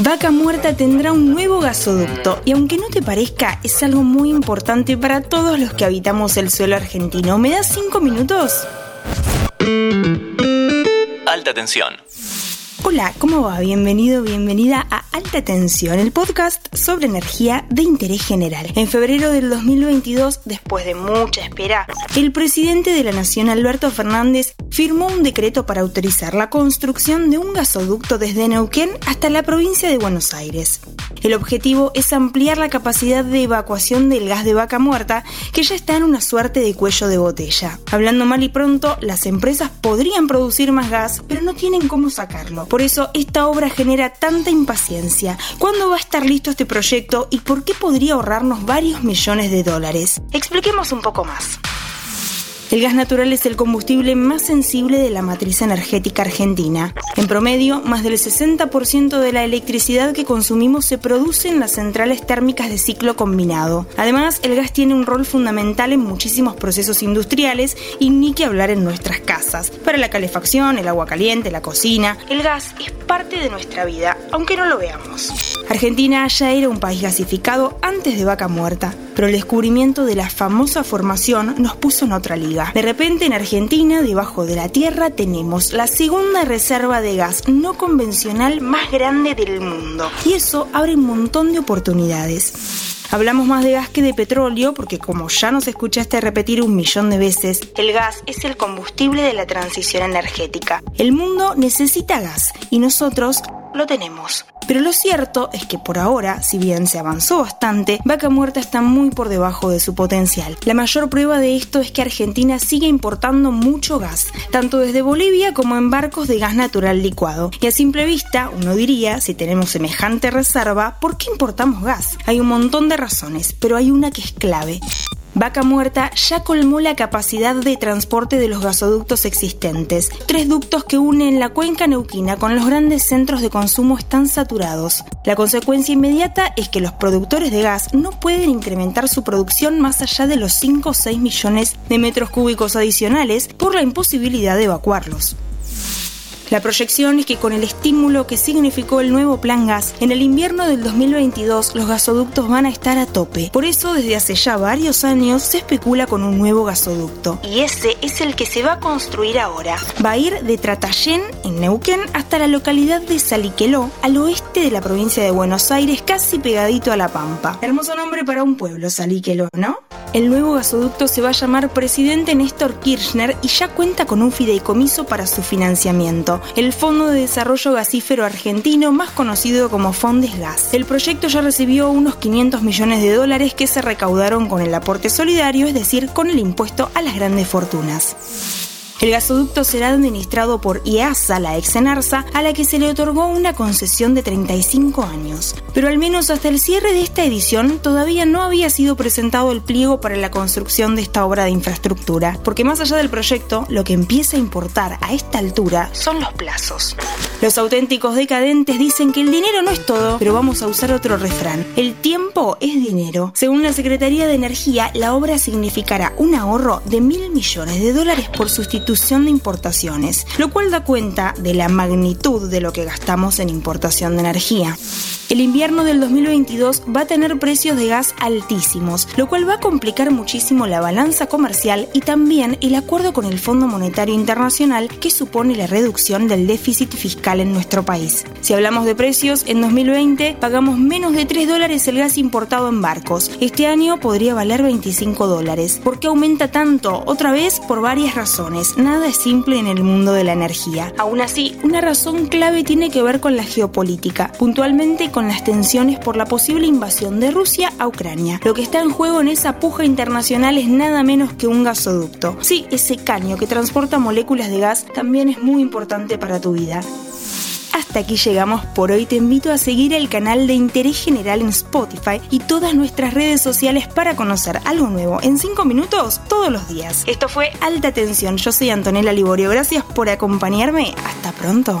Vaca Muerta tendrá un nuevo gasoducto y aunque no te parezca, es algo muy importante para todos los que habitamos el suelo argentino. ¿Me das cinco minutos? Alta tensión. Hola, ¿cómo va? Bienvenido, bienvenida a Alta Tensión, el podcast sobre energía de interés general. En febrero del 2022, después de mucha espera, el presidente de la Nación, Alberto Fernández, firmó un decreto para autorizar la construcción de un gasoducto desde Neuquén hasta la provincia de Buenos Aires. El objetivo es ampliar la capacidad de evacuación del gas de vaca muerta, que ya está en una suerte de cuello de botella. Hablando mal y pronto, las empresas podrían producir más gas, pero no tienen cómo sacarlo. Por eso esta obra genera tanta impaciencia. ¿Cuándo va a estar listo este proyecto y por qué podría ahorrarnos varios millones de dólares? Expliquemos un poco más. El gas natural es el combustible más sensible de la matriz energética argentina. En promedio, más del 60% de la electricidad que consumimos se produce en las centrales térmicas de ciclo combinado. Además, el gas tiene un rol fundamental en muchísimos procesos industriales y ni que hablar en nuestras casas. Para la calefacción, el agua caliente, la cocina, el gas es parte de nuestra vida, aunque no lo veamos. Argentina ya era un país gasificado antes de Vaca Muerta, pero el descubrimiento de la famosa formación nos puso en otra liga. De repente en Argentina, debajo de la tierra, tenemos la segunda reserva de gas no convencional más grande del mundo. Y eso abre un montón de oportunidades. Hablamos más de gas que de petróleo porque como ya nos escuchaste repetir un millón de veces, el gas es el combustible de la transición energética. El mundo necesita gas y nosotros lo tenemos. Pero lo cierto es que por ahora, si bien se avanzó bastante, Vaca Muerta está muy por debajo de su potencial. La mayor prueba de esto es que Argentina sigue importando mucho gas, tanto desde Bolivia como en barcos de gas natural licuado. Y a simple vista, uno diría, si tenemos semejante reserva, ¿por qué importamos gas? Hay un montón de razones, pero hay una que es clave. Vaca Muerta ya colmó la capacidad de transporte de los gasoductos existentes. Tres ductos que unen la cuenca neuquina con los grandes centros de consumo están saturados. La consecuencia inmediata es que los productores de gas no pueden incrementar su producción más allá de los 5 o 6 millones de metros cúbicos adicionales por la imposibilidad de evacuarlos. La proyección es que con el estímulo que significó el nuevo plan gas, en el invierno del 2022 los gasoductos van a estar a tope. Por eso desde hace ya varios años se especula con un nuevo gasoducto. Y ese es el que se va a construir ahora. Va a ir de Tratayén, en Neuquén, hasta la localidad de Saliqueló, al oeste de la provincia de Buenos Aires, casi pegadito a La Pampa. Hermoso nombre para un pueblo, Saliqueló, ¿no? El nuevo gasoducto se va a llamar Presidente Néstor Kirchner y ya cuenta con un fideicomiso para su financiamiento, el Fondo de Desarrollo Gasífero Argentino, más conocido como Fondes Gas. El proyecto ya recibió unos 500 millones de dólares que se recaudaron con el aporte solidario, es decir, con el impuesto a las grandes fortunas. El gasoducto será administrado por IASA, la ex Enarsa, a la que se le otorgó una concesión de 35 años. Pero al menos hasta el cierre de esta edición todavía no había sido presentado el pliego para la construcción de esta obra de infraestructura, porque más allá del proyecto, lo que empieza a importar a esta altura son los plazos. Los auténticos decadentes dicen que el dinero no es todo, pero vamos a usar otro refrán. El tiempo es dinero. Según la Secretaría de Energía, la obra significará un ahorro de mil millones de dólares por de importaciones, lo cual da cuenta de la magnitud de lo que gastamos en importación de energía. El invierno del 2022 va a tener precios de gas altísimos, lo cual va a complicar muchísimo la balanza comercial y también el acuerdo con el Fondo Monetario Internacional que supone la reducción del déficit fiscal en nuestro país. Si hablamos de precios, en 2020 pagamos menos de 3 dólares el gas importado en barcos. Este año podría valer 25 dólares. ¿Por qué aumenta tanto? Otra vez por varias razones. Nada es simple en el mundo de la energía. Aún así, una razón clave tiene que ver con la geopolítica, puntualmente con las tensiones por la posible invasión de Rusia a Ucrania. Lo que está en juego en esa puja internacional es nada menos que un gasoducto. Sí, ese caño que transporta moléculas de gas también es muy importante para tu vida. Hasta aquí llegamos por hoy. Te invito a seguir el canal de Interés General en Spotify y todas nuestras redes sociales para conocer algo nuevo en 5 minutos todos los días. Esto fue Alta Tensión. Yo soy Antonella Liborio. Gracias por acompañarme. Hasta pronto.